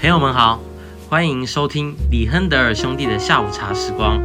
朋友们好，欢迎收听李亨德尔兄弟的下午茶时光。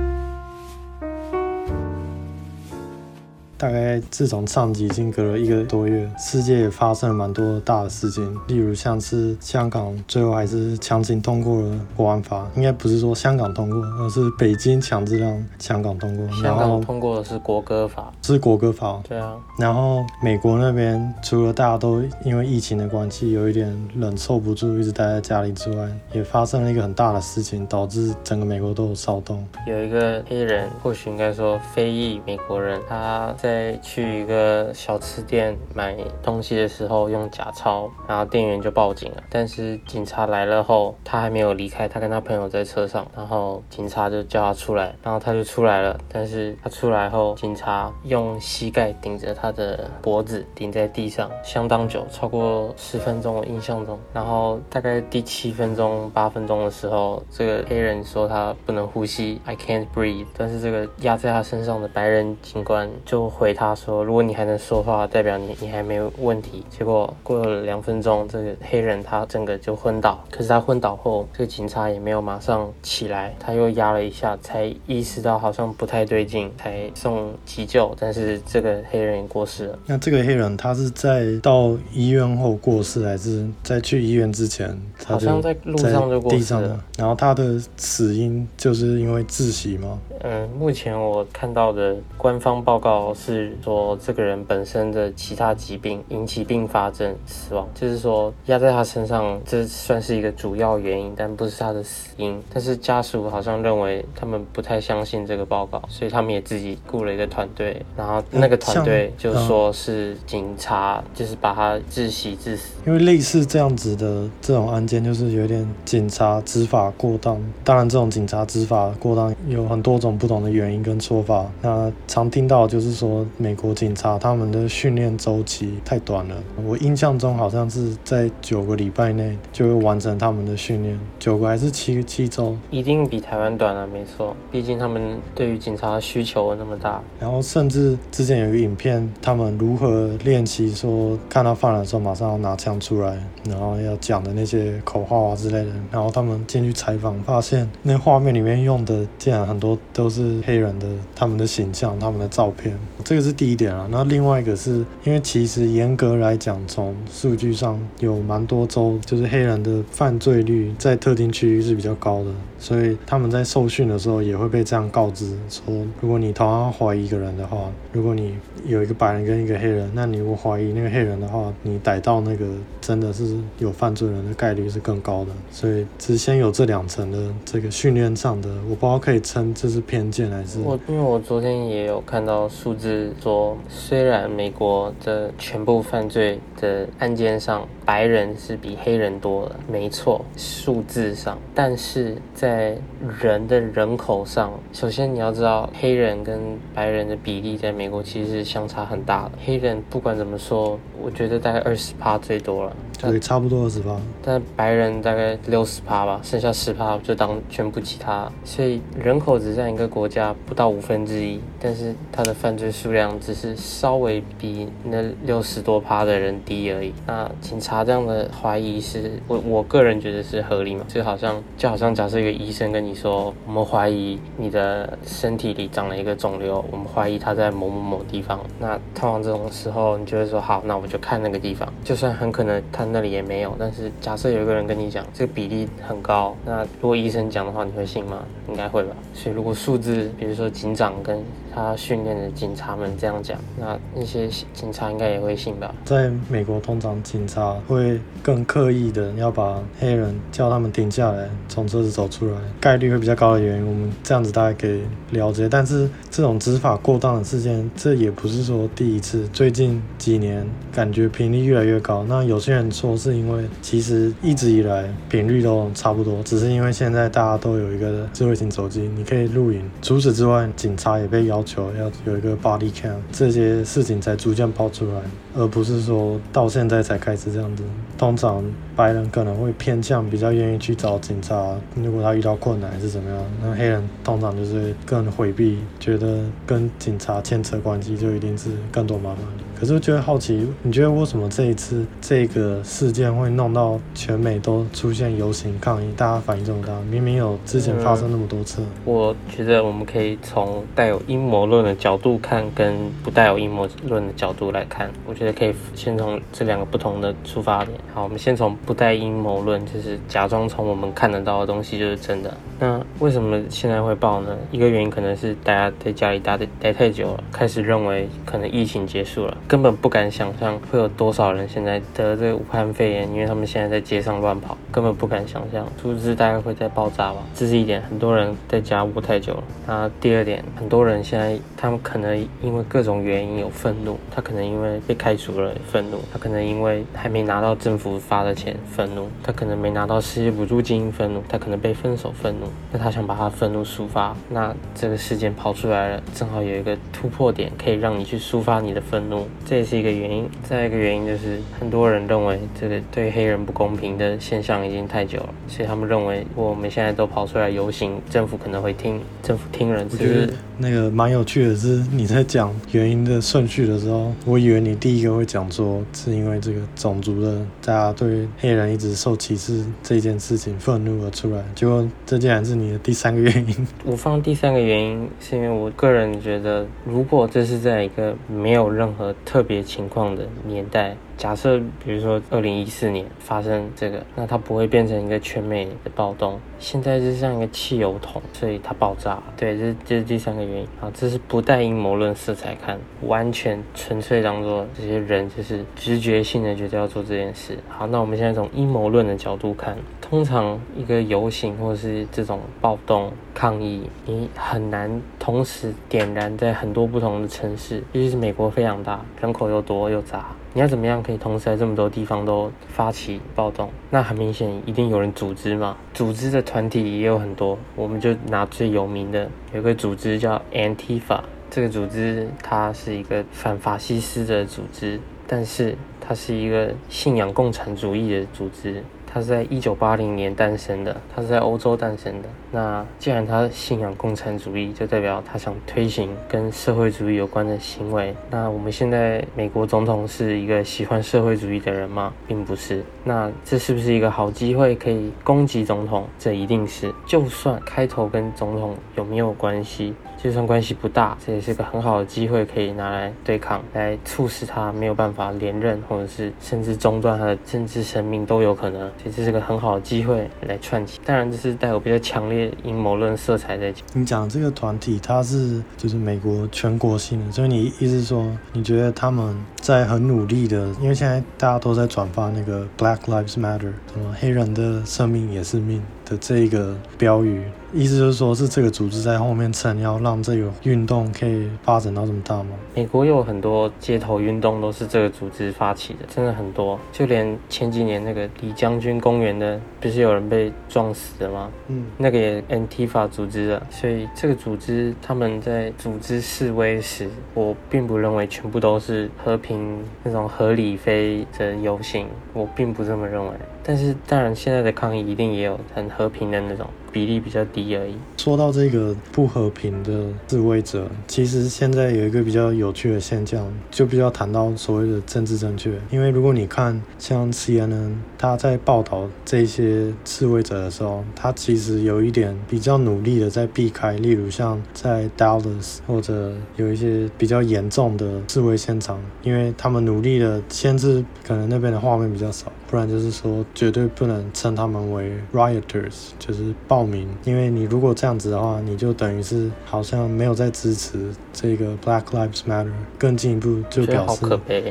大概自从上集已经隔了一个多月，世界也发生了蛮多大的事情，例如像是香港最后还是强行通过了国安法，应该不是说香港通过，而是北京强制让香港通过。香港通过的是国歌法，是国歌法。对啊。然后美国那边除了大家都因为疫情的关系有一点忍受不住，一直待在家里之外，也发生了一个很大的事情，导致整个美国都有骚动。有一个黑人，或许应该说非裔美国人，他。在在去一个小吃店买东西的时候用假钞，然后店员就报警了。但是警察来了后，他还没有离开，他跟他朋友在车上，然后警察就叫他出来，然后他就出来了。但是他出来后，警察用膝盖顶着他的脖子，顶在地上相当久，超过十分钟，我印象中。然后大概第七分钟、八分钟的时候，这个黑人说他不能呼吸，I can't breathe。但是这个压在他身上的白人警官就。回他说：“如果你还能说话，代表你你还没有问题。”结果过了两分钟，这个黑人他整个就昏倒。可是他昏倒后，这个警察也没有马上起来，他又压了一下，才意识到好像不太对劲，才送急救。但是这个黑人也过世了。那这个黑人他是在到医院后过世，还是在去医院之前？好像在路上就过世了。然后他的死因就是因为窒息吗？嗯，目前我看到的官方报告是说，这个人本身的其他疾病引起并发症死亡，就是说压在他身上，这算是一个主要原因，但不是他的死因。但是家属好像认为他们不太相信这个报告，所以他们也自己雇了一个团队，然后那个团队就说是警察就是把他窒息致死。因为类似这样子的这种案件，就是有点警察执法过当。当然，这种警察执法过当有很多种。不同的原因跟说法，那常听到就是说，美国警察他们的训练周期太短了。我印象中好像是在九个礼拜内就会完成他们的训练，九个还是七七周？一定比台湾短啊，没错。毕竟他们对于警察的需求那么大。然后甚至之前有一个影片，他们如何练习说看到犯人的时候马上要拿枪出来，然后要讲的那些口号啊之类的。然后他们进去采访，发现那画面里面用的竟然很多。都是黑人的，他们的形象，他们的照片，这个是第一点啊。那另外一个是因为其实严格来讲，从数据上有蛮多州，就是黑人的犯罪率在特定区域是比较高的，所以他们在受训的时候也会被这样告知说，如果你同样怀疑一个人的话，如果你有一个白人跟一个黑人，那你如果怀疑那个黑人的话，你逮到那个真的是有犯罪人的概率是更高的。所以只先有这两层的这个训练上的，我不知道可以称这是。偏见还是我，因为我昨天也有看到数字说，虽然美国的全部犯罪的案件上，白人是比黑人多的，没错，数字上，但是在人的人口上，首先你要知道，黑人跟白人的比例在美国其实是相差很大的。黑人不管怎么说，我觉得大概二十趴最多了。对，差不多二十趴，但白人大概六十趴吧，剩下十趴就当全部其他，所以人口只占一个国家不到五分之一，但是他的犯罪数量只是稍微比那六十多趴的人低而已。那警察这样的怀疑是我我个人觉得是合理嘛？就好像就好像假设一个医生跟你说，我们怀疑你的身体里长了一个肿瘤，我们怀疑它在某某某地方。那通常这种时候，你就会说好，那我就看那个地方，就算很可能那里也没有，但是假设有一个人跟你讲这个比例很高，那如果医生讲的话，你会信吗？应该会吧。所以如果数字，比如说警长跟他训练的警察们这样讲，那那些警察应该也会信吧。在美国，通常警察会更刻意的要把黑人叫他们停下来，从车子走出来，概率会比较高的原因，我们这样子大概可以了解。但是这种执法过当的事件，这也不是说第一次，最近几年感觉频率越来越高。那有些人。说是因为其实一直以来频率都差不多，只是因为现在大家都有一个智慧型手机，你可以录影。除此之外，警察也被要求要有一个 body cam，这些事情才逐渐爆出来，而不是说到现在才开始这样子。通常白人可能会偏向比较愿意去找警察，如果他遇到困难还是怎么样。那黑人通常就是更回避，觉得跟警察牵扯关系就一定是更多麻烦。可是我觉得好奇，你觉得为什么这一次这个事件会弄到全美都出现游行抗议，大家反应这么大？明明有之前发生那么多次。我觉得我们可以从带有阴谋论的角度看，跟不带有阴谋论的角度来看。我觉得可以先从这两个不同的出发点。好，我们先从不带阴谋论，就是假装从我们看得到的东西就是真的。那为什么现在会爆呢？一个原因可能是大家在家里待待太久了，开始认为可能疫情结束了，根本不敢想象会有多少人现在得这个武汉肺炎，因为他们现在在街上乱跑，根本不敢想象，数字大概会在爆炸吧。这是一点，很多人在家窝太久了。那第二点，很多人现在他们可能因为各种原因有愤怒，他可能因为被开除了愤怒，他可能因为还没拿到政府发的钱愤怒，他可能没拿到失业补助金愤怒，他可能被分手愤怒。那他想把他愤怒抒发，那这个事件跑出来了，正好有一个突破点，可以让你去抒发你的愤怒，这也是一个原因。再一个原因就是，很多人认为这个对黑人不公平的现象已经太久了，所以他们认为我们现在都跑出来游行，政府可能会听，政府听人。我觉得那个蛮有趣的是，你在讲原因的顺序的时候，我以为你第一个会讲说是因为这个种族的，大家对黑人一直受歧视这件事情愤怒而出来，结果这竟然是你的第三个原因。我放第三个原因是因为我个人觉得，如果这是在一个没有任何特别情况的年代。假设比如说二零一四年发生这个，那它不会变成一个全美的暴动。现在就像一个汽油桶，所以它爆炸。对，这这是第三个原因。好，这是不带阴谋论色彩看，完全纯粹当做这些人就是直觉性的觉得要做这件事。好，那我们现在从阴谋论的角度看，通常一个游行或是这种暴动抗议，你很难同时点燃在很多不同的城市，尤其是美国非常大，人口又多又杂。你要怎么样可以同时在这么多地方都发起暴动？那很明显，一定有人组织嘛。组织的团体也有很多，我们就拿最有名的，有个组织叫 Antifa。这个组织它是一个反法西斯的组织，但是它是一个信仰共产主义的组织。他是在一九八零年诞生的，他是在欧洲诞生的。那既然他信仰共产主义，就代表他想推行跟社会主义有关的行为。那我们现在美国总统是一个喜欢社会主义的人吗？并不是。那这是不是一个好机会可以攻击总统？这一定是。就算开头跟总统有没有关系？就算关系不大，这也是个很好的机会，可以拿来对抗，来促使他没有办法连任，或者是甚至中断他的政治生命都有可能。这是个很好的机会来串起。当然，这是带有比较强烈阴谋论色彩在讲。你讲这个团体，它是就是美国全国性的，所以你意思说，你觉得他们在很努力的，因为现在大家都在转发那个 Black Lives Matter，什么黑人的生命也是命的这个标语。意思就是说，是这个组织在后面撑，要让这个运动可以发展到这么大吗？美国有很多街头运动都是这个组织发起的，真的很多。就连前几年那个李将军公园的，不是有人被撞死的吗？嗯，那个也 Antifa 组织的。所以这个组织他们在组织示威时，我并不认为全部都是和平那种合理非的游行，我并不这么认为。但是当然，现在的抗议一定也有很和平的那种。比例比较低而已。说到这个不和平的示威者，其实现在有一个比较有趣的现象，就比较谈到所谓的政治正确。因为如果你看像 CNN，他在报道这些示威者的时候，他其实有一点比较努力的在避开，例如像在 Dallas 或者有一些比较严重的示威现场，因为他们努力的限制可能那边的画面比较少，不然就是说绝对不能称他们为 rioters，就是暴民。因为你如果这样子的话，你就等于是好像没有在支持这个 Black Lives Matter，更进一步就表示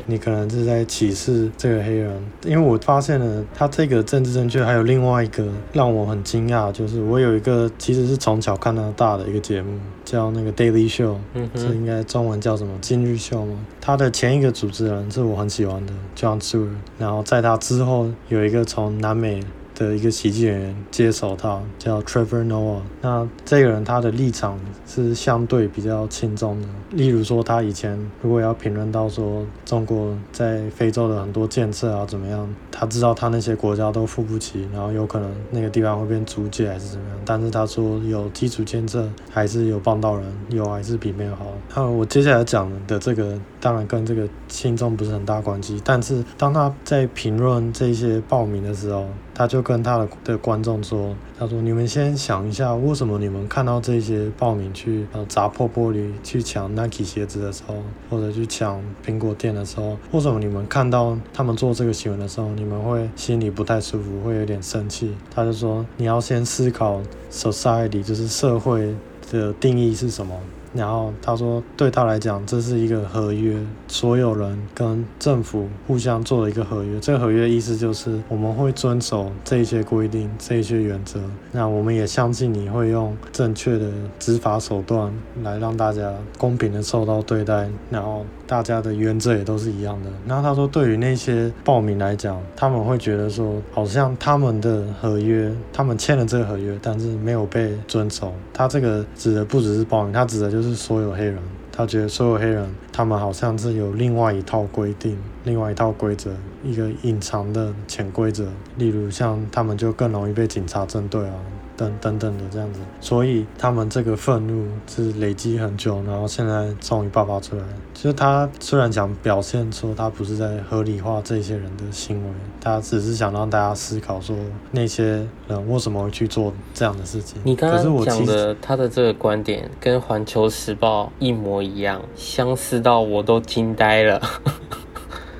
你可能是在歧视这个黑人。因为我发现了他这个政治正确还有另外一个让我很惊讶，就是我有一个其实是从小看到大的一个节目，叫那个 Daily Show，嗯，这应该中文叫什么今日秀吗？他的前一个主持人是我很喜欢的 John Stewart，然后在他之后有一个从南美。的一个喜剧演员接手他，叫 Trevor Noah。那这个人他的立场是相对比较轻重的。例如说，他以前如果要评论到说中国在非洲的很多建设啊怎么样，他知道他那些国家都付不起，然后有可能那个地方会变租界还是怎么样。但是他说有基础建设还是有帮到人，有还是比没有好。那我接下来讲的这个当然跟这个轻重不是很大关系，但是当他在评论这些报民的时候，他就跟他的的观众说：“他说，你们先想一下，为什么你们看到这些暴民去呃砸破玻璃、去抢 Nike 鞋子的时候，或者去抢苹果店的时候，为什么你们看到他们做这个行为的时候，你们会心里不太舒服，会有点生气？”他就说：“你要先思考 society，就是社会的定义是什么。”然后他说，对他来讲，这是一个合约，所有人跟政府互相做了一个合约。这个合约的意思就是，我们会遵守这一些规定、这一些原则。那我们也相信你会用正确的执法手段来让大家公平的受到对待。然后大家的原则也都是一样的。然后他说，对于那些暴民来讲，他们会觉得说，好像他们的合约，他们签了这个合约，但是没有被遵守。他这个指的不只是暴民，他指的就是。是所有黑人，他觉得所有黑人，他们好像是有另外一套规定，另外一套规则，一个隐藏的潜规则。例如，像他们就更容易被警察针对啊。等等等的这样子，所以他们这个愤怒是累积很久，然后现在终于爆发出来。就是他虽然想表现说他不是在合理化这些人的行为，他只是想让大家思考说那些人为什么会去做这样的事情。你刚刚讲的他的这个观点跟《环球时报》一模一样，相似到我都惊呆了。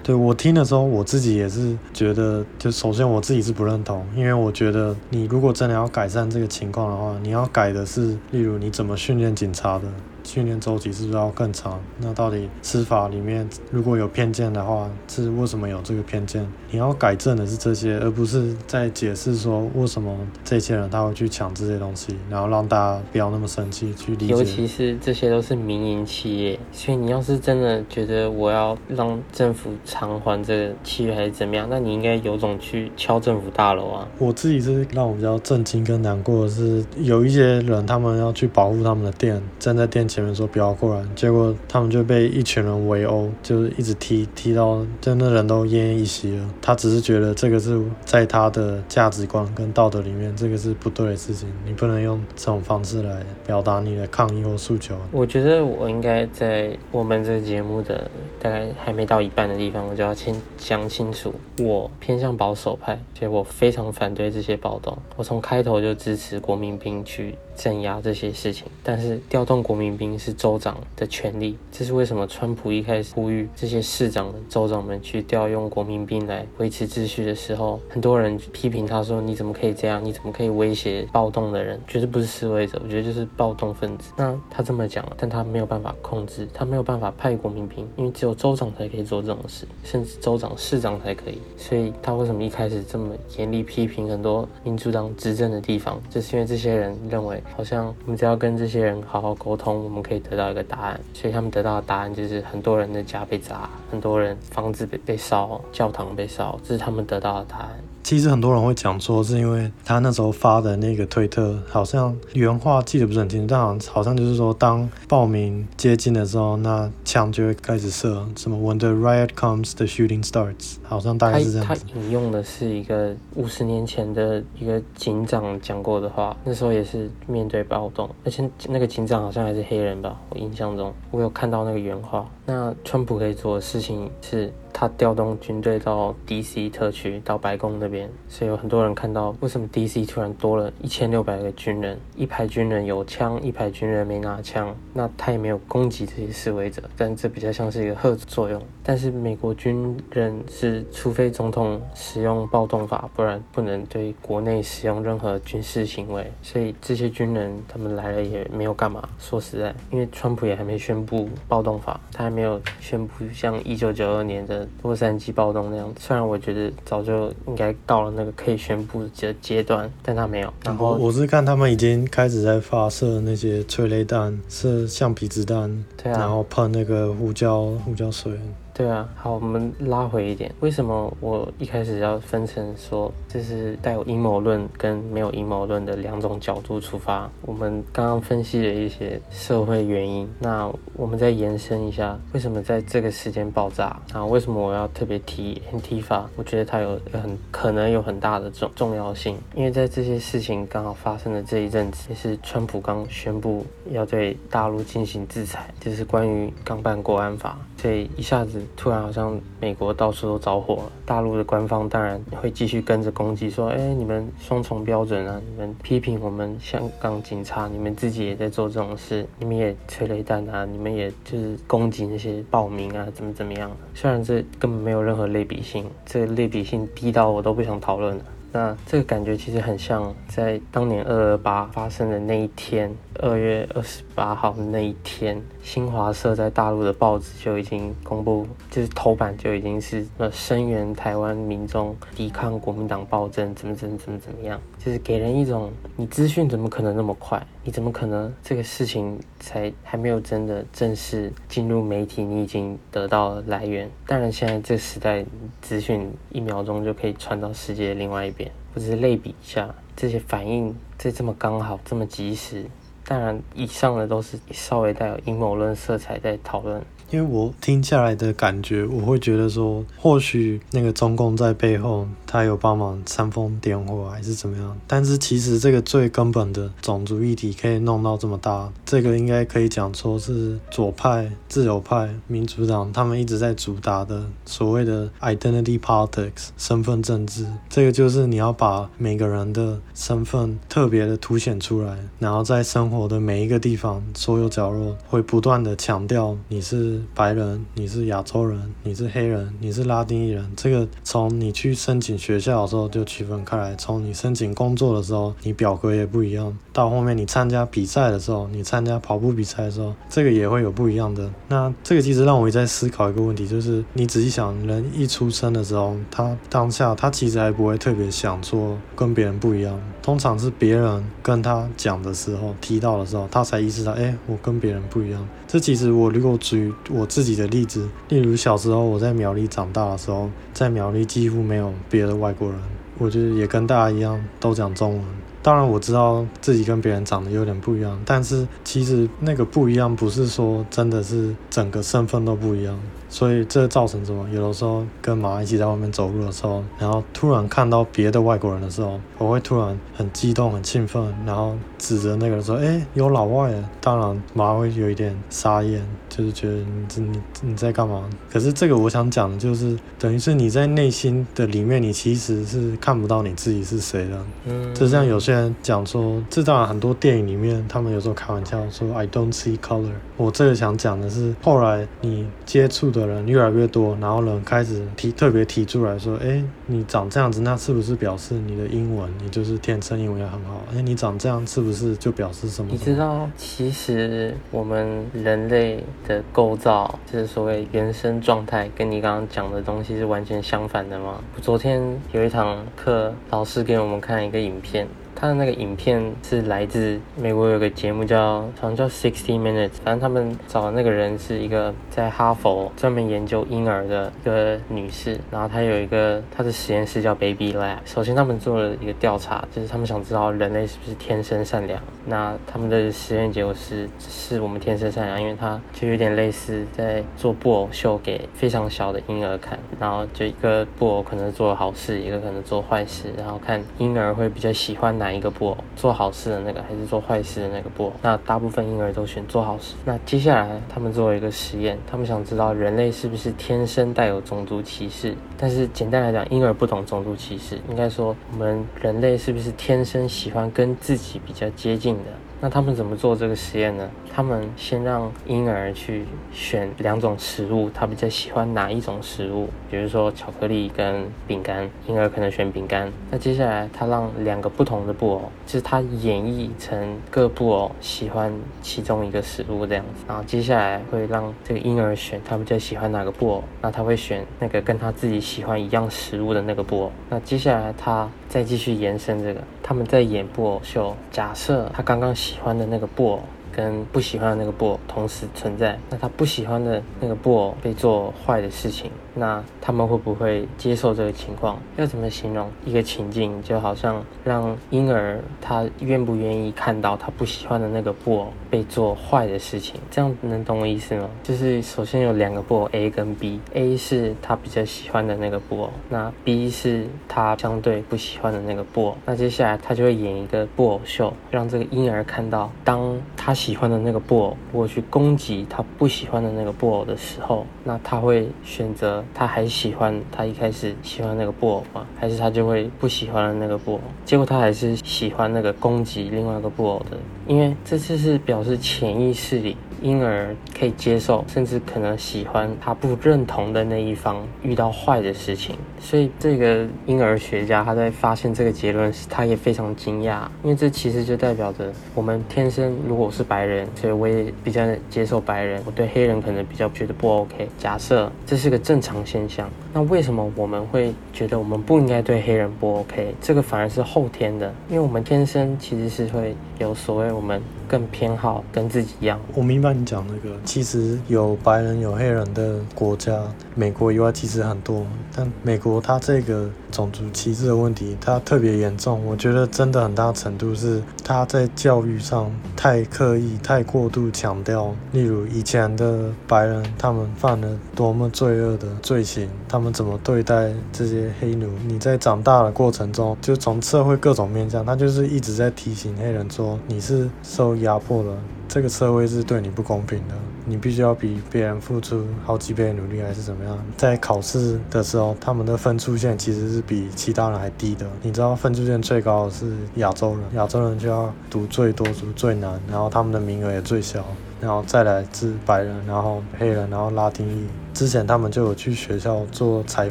对，我听的时候，我自己也是觉得，就首先我自己是不认同，因为我觉得你如果真的要改善这个情况的话，你要改的是，例如你怎么训练警察的。训练周期是不是要更长？那到底司法里面如果有偏见的话，是为什么有这个偏见？你要改正的是这些，而不是在解释说为什么这些人他会去抢这些东西，然后让大家不要那么生气去理解。尤其是这些都是民营企业，所以你要是真的觉得我要让政府偿还这个契约还是怎么样，那你应该有种去敲政府大楼啊！我自己是让我比较震惊跟难过的是，有一些人他们要去保护他们的店，站在店前。面说不要过来，结果他们就被一群人围殴，就是一直踢踢到，真的人都奄奄一息了。他只是觉得这个是在他的价值观跟道德里面，这个是不对的事情，你不能用这种方式来表达你的抗议或诉求。我觉得我应该在我们这个节目的大概还没到一半的地方，我就要先讲清楚，我偏向保守派，所以我非常反对这些暴动。我从开头就支持国民兵去镇压这些事情，但是调动国民兵。是州长的权利，这是为什么？川普一开始呼吁这些市长们、州长们去调用国民兵来维持秩序的时候，很多人批评他说：“你怎么可以这样？你怎么可以威胁暴动的人？绝对不是示威者，我觉得就是暴动分子。”那他这么讲，但他没有办法控制，他没有办法派国民兵，因为只有州长才可以做这种事，甚至州长、市长才可以。所以他为什么一开始这么严厉批评很多民主党执政的地方？就是因为这些人认为，好像我们只要跟这些人好好沟通，我们可以得到一个答案，所以他们得到的答案就是很多人的家被砸，很多人房子被被烧，教堂被烧，这是他们得到的答案。其实很多人会讲说，是因为他那时候发的那个推特，好像原话记得不是很清楚，但好像就是说，当报名接近的时候，那枪就会开始射，什么 When the riot comes, the shooting starts，好像大概是这样。他，他引用的是一个五十年前的一个警长讲过的话，那时候也是面对暴动，而且那个警长好像还是黑人吧，我印象中我有看到那个原话。那川普可以做的事情是。他调动军队到 D.C. 特区，到白宫那边，所以有很多人看到为什么 D.C. 突然多了一千六百个军人，一排军人有枪，一排军人没拿枪，那他也没有攻击这些示威者，但这比较像是一个吓阻作用。但是美国军人是，除非总统使用暴动法，不然不能对国内使用任何军事行为。所以这些军人他们来了也没有干嘛。说实在，因为川普也还没宣布暴动法，他还没有宣布像一九九二年的。洛杉矶暴动那样，虽然我觉得早就应该到了那个可以宣布的阶段，但他没有。然后我是看他们已经开始在发射那些催泪弹、是橡皮子弹，对啊，然后喷那个胡椒胡椒水。对啊，好，我们拉回一点，为什么我一开始要分成说这是带有阴谋论跟没有阴谋论的两种角度出发？我们刚刚分析了一些社会原因，那我们再延伸一下，为什么在这个时间爆炸？啊，为什么我要特别提 Antifa？我觉得它有很可能有很大的重重要性，因为在这些事情刚好发生的这一阵子，也是川普刚宣布要对大陆进行制裁，就是关于刚办国安法，所以一下子。突然好像美国到处都着火了，大陆的官方当然会继续跟着攻击，说：“哎，你们双重标准啊！你们批评我们香港警察，你们自己也在做这种事，你们也催泪弹啊，你们也就是攻击那些暴民啊，怎么怎么样？虽然这根本没有任何类比性，这类比性低到我都不想讨论了。”那这个感觉其实很像在当年二二八发生的那一天，二月二十八号那一天，新华社在大陆的报纸就已经公布，就是头版就已经是呃声援台湾民众抵抗国民党暴政，怎么怎么怎么怎么样，就是给人一种你资讯怎么可能那么快？你怎么可能这个事情才还没有真的正式进入媒体，你已经得到来源？当然，现在这时代资讯一秒钟就可以传到世界的另外一边。我只是类比一下这些反应，这这么刚好，这么及时。当然，以上的都是稍微带有阴谋论色彩在讨论。因为我听下来的感觉，我会觉得说，或许那个中共在背后，他有帮忙煽风点火，还是怎么样？但是其实这个最根本的种族议题可以弄到这么大，这个应该可以讲说是左派、自由派、民主党他们一直在主打的所谓的 identity politics 身份政治。这个就是你要把每个人的身份特别的凸显出来，然后在生活的每一个地方、所有角落，会不断的强调你是。白人，你是亚洲人，你是黑人，你是拉丁裔人，这个从你去申请学校的时候就区分开来，从你申请工作的时候，你表格也不一样，到后面你参加比赛的时候，你参加跑步比赛的时候，这个也会有不一样的。那这个其实让我一直在思考一个问题，就是你仔细想，人一出生的时候，他当下他其实还不会特别想做跟别人不一样，通常是别人跟他讲的时候，提到的时候，他才意识到，哎，我跟别人不一样。这其实我如果举我自己的例子，例如小时候我在苗栗长大的时候，在苗栗几乎没有别的外国人，我就也跟大家一样都讲中文。当然我知道自己跟别人长得有点不一样，但是其实那个不一样不是说真的是整个身份都不一样。所以这造成什么？有的时候跟马一起在外面走路的时候，然后突然看到别的外国人的时候，我会突然很激动、很兴奋，然后指着那个人说：“哎，有老外！”当然马会有一点傻眼，就是觉得你这你你在干嘛？可是这个我想讲的就是，等于是你在内心的里面，你其实是看不到你自己是谁的。嗯，就像有些人讲说，这当然很多电影里面，他们有时候开玩笑说 “I don't see color”。我这个想讲的是，后来你接触的。人越来越多，然后人开始提特别提出来说：“哎，你长这样子，那是不是表示你的英文，你就是天生英文也很好？哎，你长这样是不是就表示什么？”你知道，其实我们人类的构造，就是所谓原生状态，跟你刚刚讲的东西是完全相反的吗？昨天有一堂课，老师给我们看一个影片。他的那个影片是来自美国，有个节目叫好像叫 Sixty Minutes，反正他们找的那个人是一个在哈佛专门研究婴儿的一个女士，然后她有一个她的实验室叫 Baby Lab。首先他们做了一个调查，就是他们想知道人类是不是天生善良。那他们的实验结果是是我们天生善良，因为他就有点类似在做布偶秀给非常小的婴儿看，然后就一个布偶可能做好事，一个可能做坏事，然后看婴儿会比较喜欢哪哪一个布偶，做好事的那个还是做坏事的那个布偶？那大部分婴儿都选做好事。那接下来他们做了一个实验，他们想知道人类是不是天生带有种族歧视。但是简单来讲，婴儿不懂种族歧视，应该说我们人类是不是天生喜欢跟自己比较接近的？那他们怎么做这个实验呢？他们先让婴儿去选两种食物，他比较喜欢哪一种食物？比如说巧克力跟饼干，婴儿可能选饼干。那接下来他让两个不同的布偶，就是他演绎成各布偶喜欢其中一个食物这样子。然后接下来会让这个婴儿选他比较喜欢哪个布偶，那他会选那个跟他自己喜欢一样食物的那个布偶。那接下来他再继续延伸这个，他们在演布偶秀，假设他刚刚喜欢的那个布偶。跟不喜欢的那个布偶同时存在。那他不喜欢的那个布偶被做坏的事情，那他们会不会接受这个情况？要怎么形容一个情境？就好像让婴儿他愿不愿意看到他不喜欢的那个布偶被做坏的事情？这样能懂我意思吗？就是首先有两个布偶 A 跟 B，A 是他比较喜欢的那个布偶，那 B 是他相对不喜欢的那个布偶。那接下来他就会演一个布偶秀，让这个婴儿看到，当他喜欢的那个布偶如果去攻击他不喜欢的那个布偶的时候，那他会选择他还喜欢他一开始喜欢那个布偶吗？还是他就会不喜欢那个布偶？结果他还是喜欢那个攻击另外一个布偶的，因为这次是表示潜意识里。婴儿可以接受，甚至可能喜欢他不认同的那一方遇到坏的事情，所以这个婴儿学家他在发现这个结论时，他也非常惊讶，因为这其实就代表着我们天生如果我是白人，所以我也比较接受白人，我对黑人可能比较觉得不 OK。假设这是个正常现象，那为什么我们会觉得我们不应该对黑人不 OK？这个反而是后天的，因为我们天生其实是会有所谓我们。更偏好跟自己一样。我明白你讲那个，其实有白人有黑人的国家，美国以外其实很多。但美国它这个种族歧视的问题，它特别严重。我觉得真的很大程度是它在教育上太刻意、太过度强调。例如以前的白人，他们犯了多么罪恶的罪行，他们怎么对待这些黑奴？你在长大的过程中，就从社会各种面向，他就是一直在提醒黑人说，你是受。压迫了，这个社会是对你不公平的，你必须要比别人付出好几倍的努力，还是怎么样？在考试的时候，他们的分数线其实是比其他人还低的。你知道分数线最高的是亚洲人，亚洲人就要读最多、读最难，然后他们的名额也最小，然后再来自白人，然后黑人，然后拉丁裔。之前他们就有去学校做采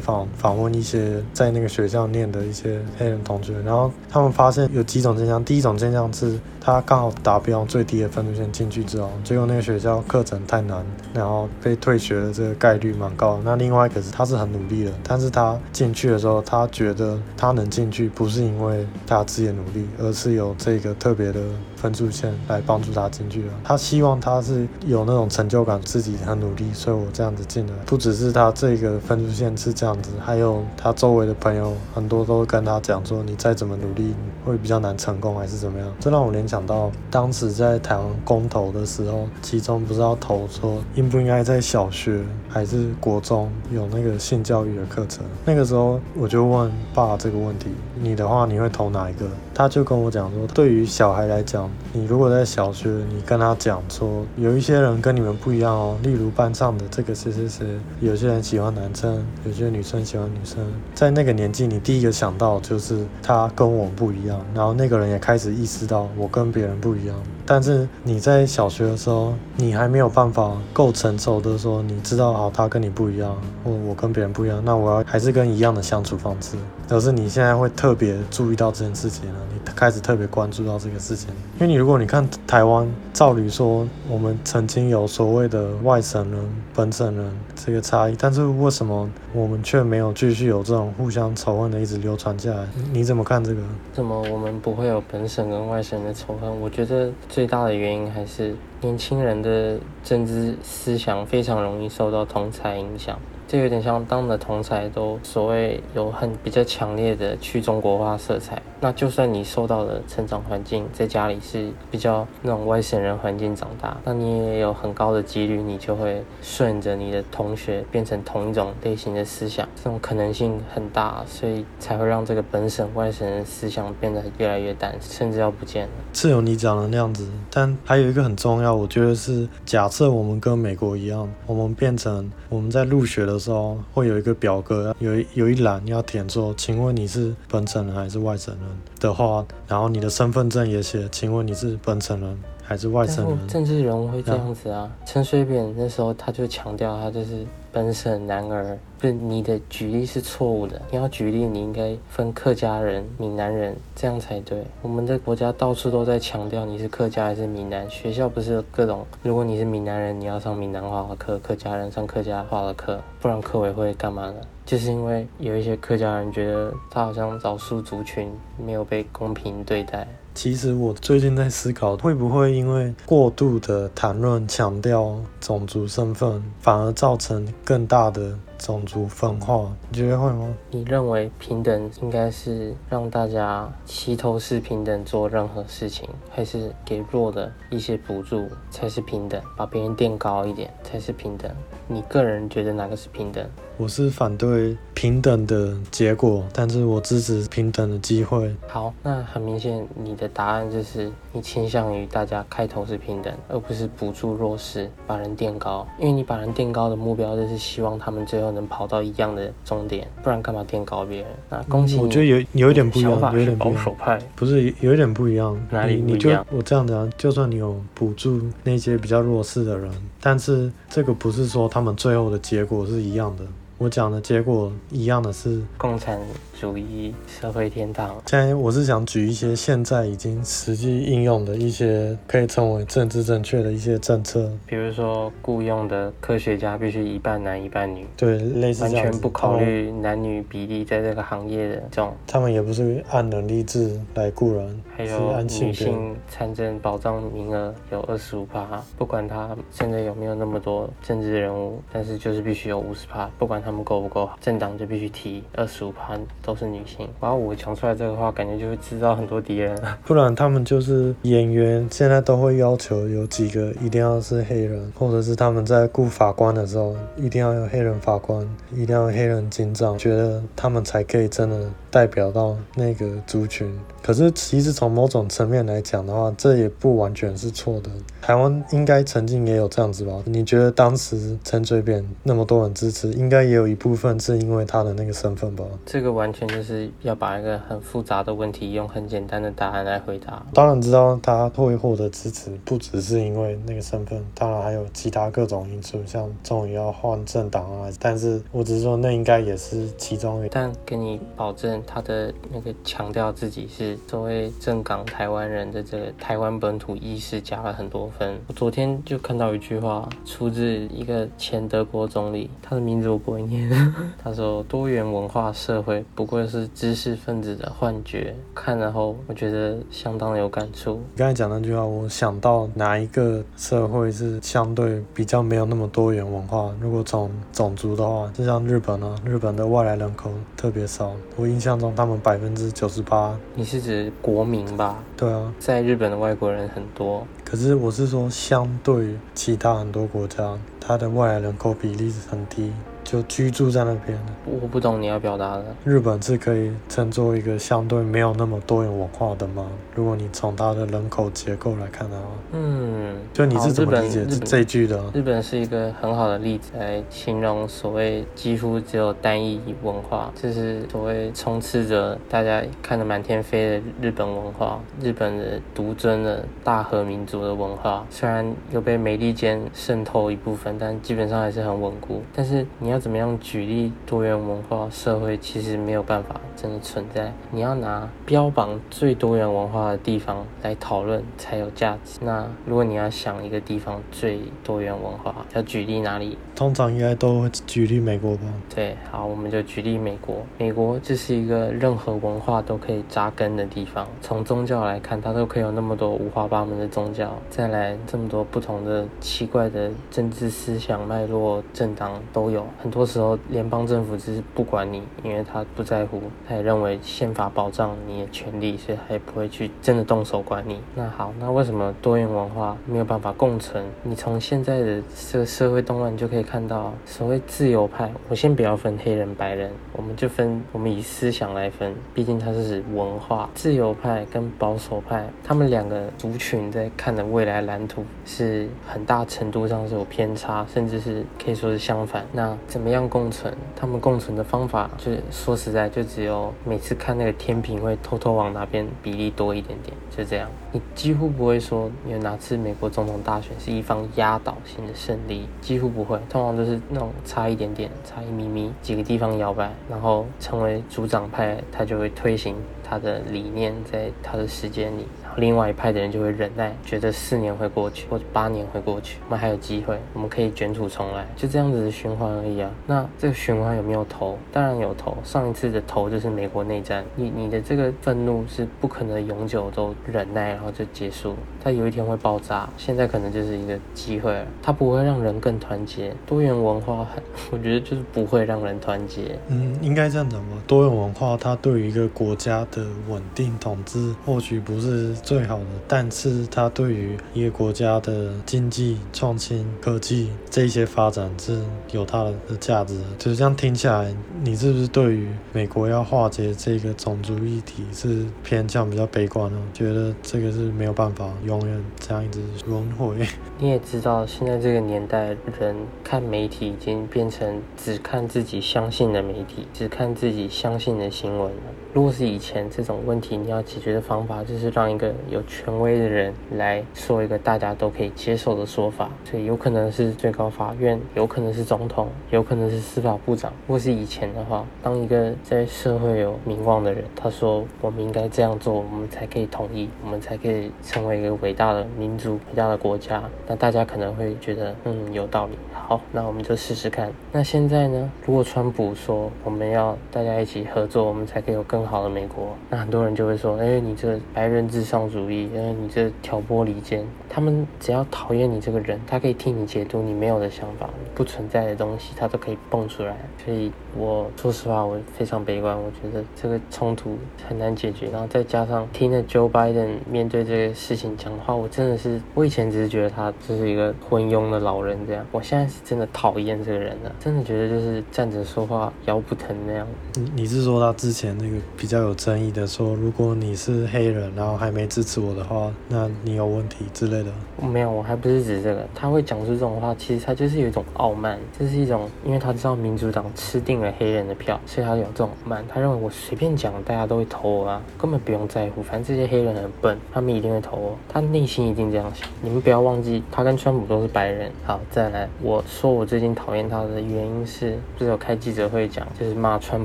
访，访问一些在那个学校念的一些黑人同学，然后他们发现有几种现象。第一种现象是，他刚好达标最低的分数线进去之后，结果那个学校课程太难，然后被退学的这个概率蛮高。那另外一个是，他是很努力的，但是他进去的时候，他觉得他能进去不是因为他自己的努力，而是有这个特别的分数线来帮助他进去的。他希望他是有那种成就感，自己很努力，所以我这样子进不只是他这个分数线是这样子，还有他周围的朋友很多都跟他讲说，你再怎么努力会比较难成功，还是怎么样？这让我联想到当时在台湾公投的时候，其中不是要投说应不应该在小学还是国中有那个性教育的课程？那个时候我就问爸这个问题，你的话你会投哪一个？他就跟我讲说，对于小孩来讲，你如果在小学，你跟他讲说有一些人跟你们不一样哦，例如班上的这个谁谁谁。有些人喜欢男生，有些女生喜欢女生。在那个年纪，你第一个想到就是他跟我不一样，然后那个人也开始意识到我跟别人不一样。但是你在小学的时候，你还没有办法够成熟的说，你知道好，他跟你不一样，或我跟别人不一样，那我要还是跟一样的相处方式。可是你现在会特别注意到这件事情了，你开始特别关注到这个事情，因为你如果你看台湾，照理说我们曾经有所谓的外省人、本省人这个差异，但是为什么我们却没有继续有这种互相仇恨的一直流传下来？你怎么看这个？怎么我们不会有本省跟外省的仇恨？我觉得最大的原因还是年轻人的政治思想非常容易受到同才影响。这有点像当的同侪都所谓有很比较强烈的去中国化色彩，那就算你受到的成长环境在家里是比较那种外省人环境长大，那你也有很高的几率你就会顺着你的同学变成同一种类型的思想，这种可能性很大，所以才会让这个本省外省人思想变得越来越淡，甚至要不见了。是有你讲的那样子，但还有一个很重要，我觉得是假设我们跟美国一样，我们变成我们在入学的时候会有一个表格，有一有一栏要填说，请问你是本省人还是外省人的话，然后你的身份证也写，请问你是本省人还是外省人？政治人物会这样子啊？陈水扁那时候他就强调，他就是。本省男儿，不是你的举例是错误的。你要举例，你应该分客家人、闽南人，这样才对。我们的国家到处都在强调你是客家还是闽南，学校不是有各种，如果你是闽南人，你要上闽南话的课；客家人上客家话的课，不然课委会干嘛呢？就是因为有一些客家人觉得他好像少数族群没有被公平对待。其实我最近在思考，会不会因为过度的谈论强调种族身份，反而造成更大的种族分化？你觉得会吗？你认为平等应该是让大家齐头式平等做任何事情，还是给弱的一些补助才是平等？把别人垫高一点才是平等？你个人觉得哪个是平等？我是反对平等的结果，但是我支持平等的机会。好，那很明显，你的答案就是你倾向于大家开头是平等，而不是补助弱势，把人垫高。因为你把人垫高的目标就是希望他们最后能跑到一样的终点，不然干嘛垫高别人？那恭喜你，我觉得有有一点不一样，有一点保守派，不是有一点不一样。哪里不一样？你，你就我这样讲，就算你有补助那些比较弱势的人，但是这个不是说他们最后的结果是一样的。我讲的结果一样的是共产主义社会天堂。现在我是想举一些现在已经实际应用的一些可以称为政治正确的一些政策，比如说雇佣的科学家必须一半男一半女，对，类似完全不考虑男女比例在这个行业的这种。他们也不是按能力制来雇人，还有女性参政保障名额有二十五趴，不管他现在有没有那么多政治人物，但是就是必须有五十趴，不管他们够不够好，政党就必须提二十五趴都是女性。把我讲出来这个话，感觉就会制造很多敌人。不然他们就是演员，现在都会要求有几个一定要是黑人，或者是他们在雇法官的时候，一定要有黑人法官，一定要有黑人警长，觉得他们才可以真的代表到那个族群。可是其实从某种层面来讲的话，这也不完全是错的。台湾应该曾经也有这样子吧？你觉得当时陈水扁那么多人支持，应该也有一部分是因为他的那个身份吧？这个完全就是要把一个很复杂的问题用很简单的答案来回答。当然知道他会获得支持，不只是因为那个身份，当然还有其他各种因素，像终于要换政党啊。但是我只是说，那应该也是其中一。但给你保证，他的那个强调自己是。所谓正港台湾人的这个台湾本土意识加了很多分。我昨天就看到一句话，出自一个前德国总理，他的名字我不会念。他说：“多元文化社会不过是知识分子的幻觉。”看了后，我觉得相当有感触。你刚才讲那句话，我想到哪一个社会是相对比较没有那么多元文化？如果从种族的话，就像日本啊，日本的外来人口特别少。我印象中，他们百分之九十八。你是？是国民吧？对啊，在日本的外国人很多，可是我是说，相对其他很多国家，它的外来人口比例是很低。就居住在那边。我不懂你要表达的。日本是可以称作一个相对没有那么多元文化的吗？如果你从它的人口结构来看的话，嗯，就你是怎么理解这一句的？日本是一个很好的例子来形容所谓几乎只有单一文化，就是所谓充斥着大家看着满天飞的日本文化，日本的独尊的大和民族的文化，虽然有被美利坚渗透一部分，但基本上还是很稳固。但是你要。要怎么样举例多元文化社会？其实没有办法真的存在。你要拿标榜最多元文化的地方来讨论才有价值。那如果你要想一个地方最多元文化，要举例哪里？通常应该都会举例美国吧？对，好，我们就举例美国。美国这是一个任何文化都可以扎根的地方。从宗教来看，它都可以有那么多五花八门的宗教，再来这么多不同的奇怪的政治思想脉络，政党都有。很多时候，联邦政府只是不管你，因为他不在乎，他也认为宪法保障你的权利，所以他也不会去真的动手管你。那好，那为什么多元文化没有办法共存？你从现在的这个社会动乱就可以看到，所谓自由派，我先不要分黑人白人，我们就分，我们以思想来分，毕竟它是文化。自由派跟保守派，他们两个族群在看的未来蓝图是很大程度上是有偏差，甚至是可以说是相反。那怎么样共存？他们共存的方法，就是说实在，就只有每次看那个天平会偷偷往哪边比例多一点点，就这样。你几乎不会说有哪次美国总统大选是一方压倒性的胜利，几乎不会。通常都是那种差一点点，差一咪咪，几个地方摇摆，然后成为主长派，他就会推行他的理念，在他的时间里。然后另外一派的人就会忍耐，觉得四年会过去，或者八年会过去，我们还有机会，我们可以卷土重来，就这样子的循环而已啊。那这个循环有没有头？当然有头。上一次的头就是美国内战，你你的这个愤怒是不可能永久都忍耐，然后就结束，它有一天会爆炸。现在可能就是一个机会，它不会让人更团结。多元文化很，我觉得就是不会让人团结。嗯，应该这样讲吧。多元文化，它对于一个国家的稳定统治，或许不是。最好的，但是它对于一个国家的经济创新、科技这些发展是有它的价值。就是这样听起来，你是不是对于美国要化解这个种族议题是偏向比较悲观呢？觉得这个是没有办法永远这样一直轮回。你也知道，现在这个年代人看媒体已经变成只看自己相信的媒体，只看自己相信的新闻了。如果是以前这种问题，你要解决的方法就是让一个有权威的人来说一个大家都可以接受的说法，所以有可能是最高法院，有可能是总统，有可能是司法部长。如果是以前的话，当一个在社会有名望的人，他说我们应该这样做，我们才可以统一，我们才可以成为一个伟大的民族、伟大的国家。那大家可能会觉得，嗯，有道理。好，那我们就试试看。那现在呢？如果川普说我们要大家一起合作，我们才可以有更好的美国，那很多人就会说，哎，你这白人至上主义，哎，你这挑拨离间。他们只要讨厌你这个人，他可以替你解读你没有的想法，不存在的东西，他都可以蹦出来。所以我说实话，我非常悲观，我觉得这个冲突很难解决。然后再加上听了 Joe Biden 面对这个事情讲的话，我真的是，我以前只是觉得他就是一个昏庸的老人这样，我现在是。真的讨厌这个人了，真的觉得就是站着说话腰不疼那样。你你是说他之前那个比较有争议的说，如果你是黑人，然后还没支持我的话，那你有问题之类的？没有，我还不是指这个。他会讲出这种话，其实他就是有一种傲慢，这是一种，因为他知道民主党吃定黑人的票，所以他有这种慢。他认为我随便讲，大家都会投我啊，根本不用在乎，反正这些黑人很笨，他们一定会投我。他内心一定这样想。你们不要忘记，他跟川普都是白人。好，再来我。说我最近讨厌他的原因是，不是有开记者会讲，就是骂川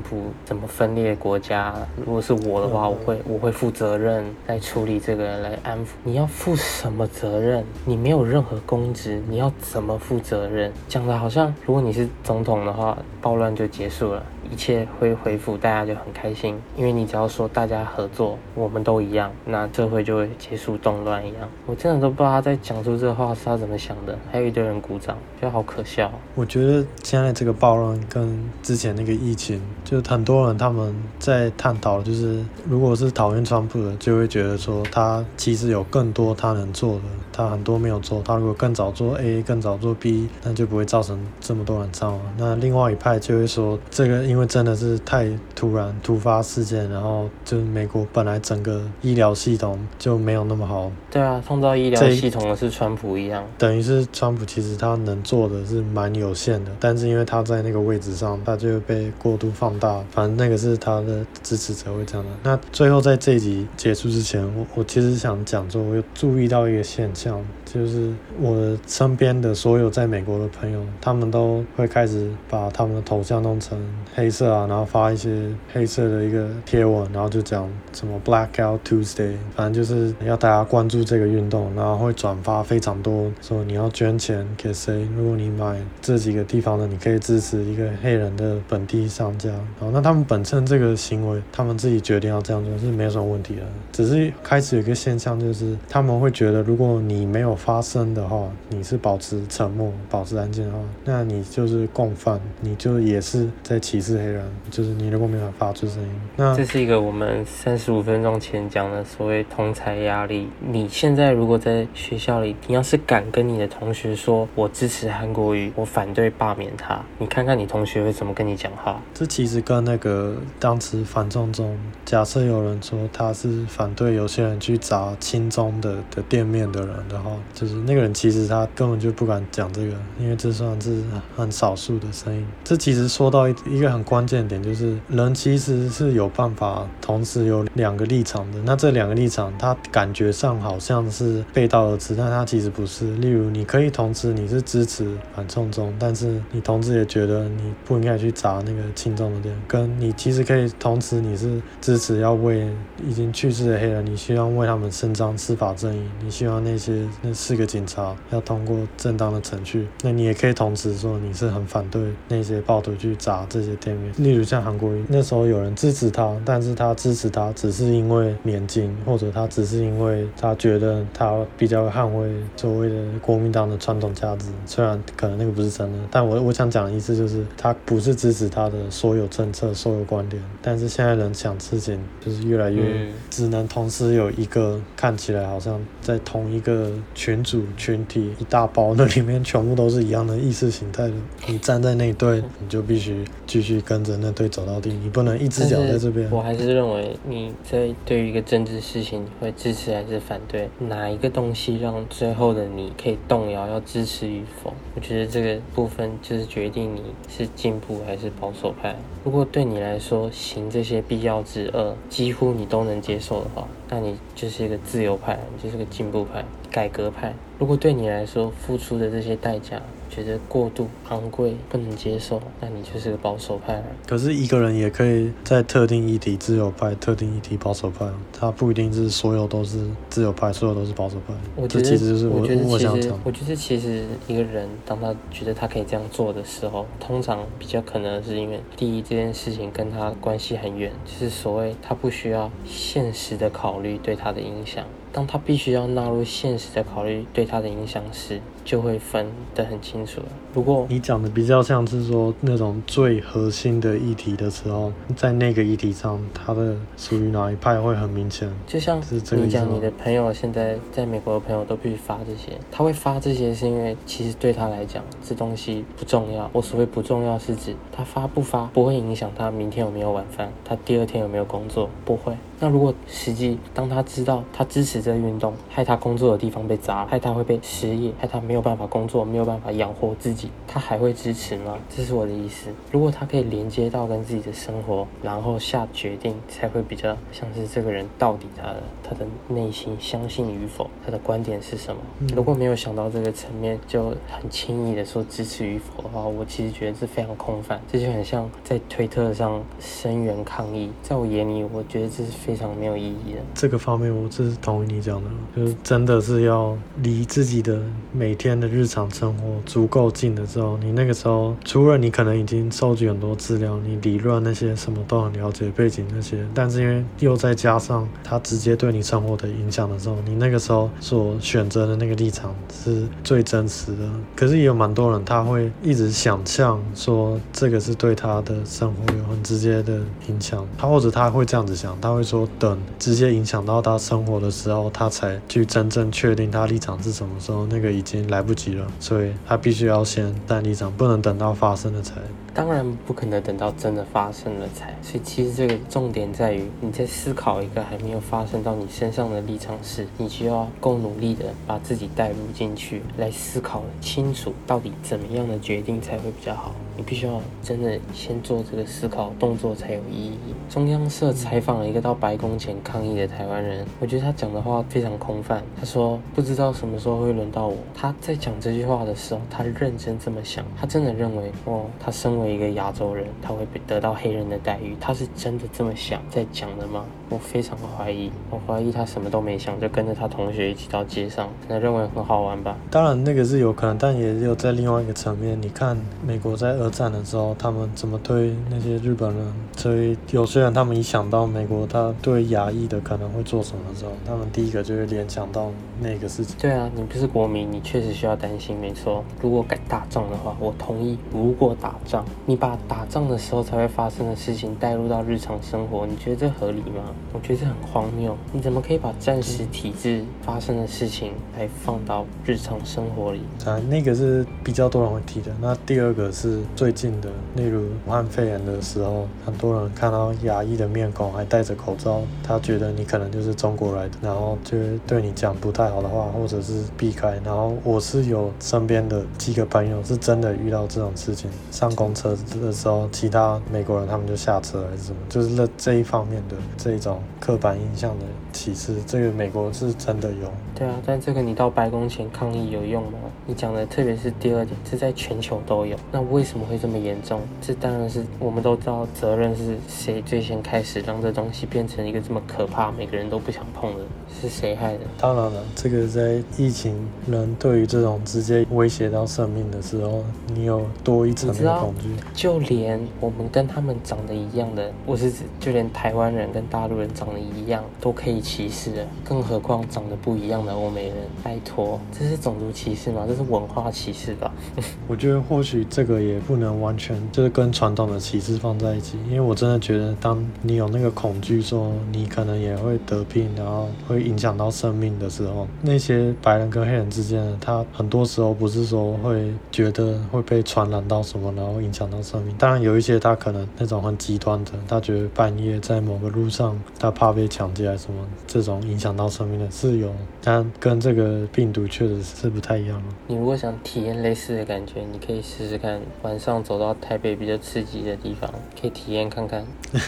普怎么分裂国家。如果是我的话，我会我会负责任来处理这个人，来安抚。你要负什么责任？你没有任何公职，你要怎么负责任？讲的好像如果你是总统的话，暴乱就结束了。一切会恢复，大家就很开心，因为你只要说大家合作，我们都一样，那这会就会结束动乱一样。我真的都不知道他在讲出这话是他怎么想的，还有一堆人鼓掌，觉得好可笑。我觉得现在这个暴乱跟之前那个疫情，就很多人他们在探讨，就是如果是讨厌川普的，就会觉得说他其实有更多他能做的，他很多没有做，他如果更早做 A，更早做 B，那就不会造成这么多人伤亡。那另外一派就会说这个因为。真的是太突然突发事件，然后就是美国本来整个医疗系统就没有那么好。对啊，创造医疗系统的是川普一样。等于是川普其实他能做的是蛮有限的，但是因为他在那个位置上，他就会被过度放大。反正那个是他的支持者会这样的。那最后在这一集结束之前，我我其实想讲说，我有注意到一个现象。atenção. 就是我身边的所有在美国的朋友，他们都会开始把他们的头像弄成黑色啊，然后发一些黑色的一个贴文，然后就讲什么 Blackout Tuesday，反正就是要大家关注这个运动，然后会转发非常多，说你要捐钱给谁，如果你买这几个地方的，你可以支持一个黑人的本地商家。然后那他们本身这个行为，他们自己决定要这样做是没有什么问题的，只是开始有一个现象，就是他们会觉得如果你没有发生的话，你是保持沉默、保持安静的话，那你就是共犯，你就也是在歧视黑人。就是你如果没有发出声音，那这是一个我们三十五分钟前讲的所谓同才压力。你现在如果在学校里，你要是敢跟你的同学说我支持韩国瑜，我反对罢免他，你看看你同学会怎么跟你讲话？这其实跟那个当时反送中，假设有人说他是反对有些人去砸亲中的的店面的人的话。就是那个人其实他根本就不敢讲这个，因为这算是很少数的声音。这其实说到一一个很关键点，就是人其实是有办法同时有两个立场的。那这两个立场，他感觉上好像是背道而驰，但他其实不是。例如，你可以同时你是支持反送中，但是你同时也觉得你不应该去砸那个轻重的店，跟你其实可以同时你是支持要为已经去世的黑人，你希望为他们伸张司法正义，你希望那些那四个警察要通过正当的程序，那你也可以同时说你是很反对那些暴徒去砸这些店面。例如像韩国瑜，那时候有人支持他，但是他支持他只是因为免金，或者他只是因为他觉得他比较捍卫所谓的国民党的传统价值，虽然可能那个不是真的，但我我想讲的意思就是他不是支持他的所有政策、所有观点，但是现在人想事情就是越来越只能同时有一个看起来好像在同一个群组群体一大包，那里面全部都是一样的意识形态，你站在那一队，你就必须继续跟着那队走到底，你不能一只脚在这边。我还是认为你在对于一个政治事情你会支持还是反对，哪一个东西让最后的你可以动摇要支持与否？我觉得这个部分就是决定你是进步还是保守派。如果对你来说行这些必要之恶几乎你都能接受的话，那你就是一个自由派，你就是个进步派、改革派。如果对你来说付出的这些代价，觉得过度昂贵不能接受，那你就是个保守派了。可是一个人也可以在特定议题自由派，特定议题保守派，他不一定是所有都是自由派，所有都是保守派。我觉得其实就是我，我觉得我想讲。我觉得其实一个人当他觉得他可以这样做的时候，通常比较可能是因为第一，这件事情跟他关系很远，就是所谓他不需要现实的考虑对他的影响。当他必须要纳入现实的考虑对他的影响时，就会分得很清楚了。不过你讲的比较像是说那种最核心的议题的时候，在那个议题上，他的属于哪一派会很明显。就像你讲，你的朋友现在在美国的朋友都必须发这些，他会发这些是因为其实对他来讲，这东西不重要。我所谓不重要是指他发不发不会影响他明天有没有晚饭，他第二天有没有工作，不会。那如果实际当他知道他支持这个运动，害他工作的地方被砸，害他会被失业，害他没有办法工作，没有办法养活自己，他还会支持吗？这是我的意思。如果他可以连接到跟自己的生活，然后下决定，才会比较像是这个人到底他的他的内心相信与否，他的观点是什么。如果没有想到这个层面，就很轻易的说支持与否的话，我其实觉得是非常空泛。这就很像在推特上声援抗议，在我眼里，我觉得这是非。非常没有意义的这个方面，我是同意你讲的，就是真的是要离自己的每天的日常生活足够近的时候，你那个时候除了你可能已经收集很多资料，你理论那些什么都很了解背景那些，但是因为又再加上它直接对你生活的影响的时候，你那个时候所选择的那个立场是最真实的。可是也有蛮多人他会一直想象说这个是对他的生活有很直接的影响，他或者他会这样子想，他会说。等直接影响到他生活的时候，他才去真正确定他立场是什么时候，那个已经来不及了，所以他必须要先站立场，不能等到发生了才。当然不可能等到真的发生了才。所以其实这个重点在于你在思考一个还没有发生到你身上的立场时，你需要够努力的把自己带入进去，来思考清楚到底怎么样的决定才会比较好。你必须要真的先做这个思考动作才有意义。中央社采访了一个到白宫前抗议的台湾人，我觉得他讲的话非常空泛。他说不知道什么时候会轮到我。他在讲这句话的时候，他认真这么想，他真的认为哦，他身为一个亚洲人，他会被得到黑人的待遇。他是真的这么想在讲的吗？我非常怀疑，我怀疑他什么都没想，就跟着他同学一起到街上，可能认为很好玩吧。当然那个是有可能，但也有在另外一个层面。你看美国在二战的时候，他们怎么对那些日本人？所以有些人他们一想到美国他对亚裔的可能会做什么的时候，他们第一个就会联想到那个事情。对啊，你不是国民，你确实需要担心，没错。如果敢打仗的话，我同意。如果打仗，你把打仗的时候才会发生的事情带入到日常生活，你觉得这合理吗？我觉得这很荒谬，你怎么可以把战时体制发生的事情来放到日常生活里？啊，那个是比较多人会提的。那第二个是最近的，例如武汉肺炎的时候，很多人看到牙医的面孔还戴着口罩，他觉得你可能就是中国来的，然后就对你讲不太好的话，或者是避开。然后我是有身边的几个朋友是真的遇到这种事情，上公车的时候，其他美国人他们就下车还是什么，就是这这一方面的这一种刻板印象的歧视，这个美国是真的有。对啊，但这个你到白宫前抗议有用吗？你讲的特别是第二点，这在全球都有，那为什么会这么严重？这当然是我们都知道责任是谁最先开始让这东西变成一个这么可怕，每个人都不想碰的，是谁害的？当然了，这个在疫情人对于这种直接威胁到生命的时候，你有多一层的恐惧。就连我们跟他们长得一样的，我是指就连台湾人跟大陆人长得一样都可以歧视的，更何况长得不一样的欧美人？拜托，这是种族歧视吗？这是文化歧视吧？我觉得或许这个也不能完全就是跟传统的歧视放在一起，因为我真的觉得，当你有那个恐惧说你可能也会得病，然后会影响到生命的时候，那些白人跟黑人之间他很多时候不是说会觉得会被传染到什么，然后影响到生命。当然有一些他可能那种很极端的，他觉得半夜在某个路上他怕被抢劫还是什么，这种影响到生命的是有，但跟这个病毒确实是不太一样了。你如果想体验类似的感觉，你可以试试看，晚上走到台北比较刺激的地方，可以体验看看。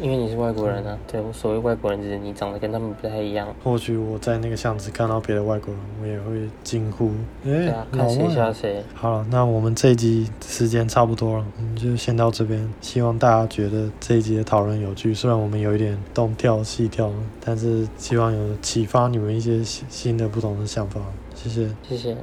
因为你是外国人啊，对，所谓外国人就是你长得跟他们不太一样。或许我在那个巷子看到别的外国人，我也会惊呼：“哎、欸，啊、看谁吓谁。”好了，那我们这一集时间差不多了，我们就先到这边。希望大家觉得这一集的讨论有趣，虽然我们有一点东跳西跳，但是希望有启发你们一些新新的不同的想法。谢谢，谢谢。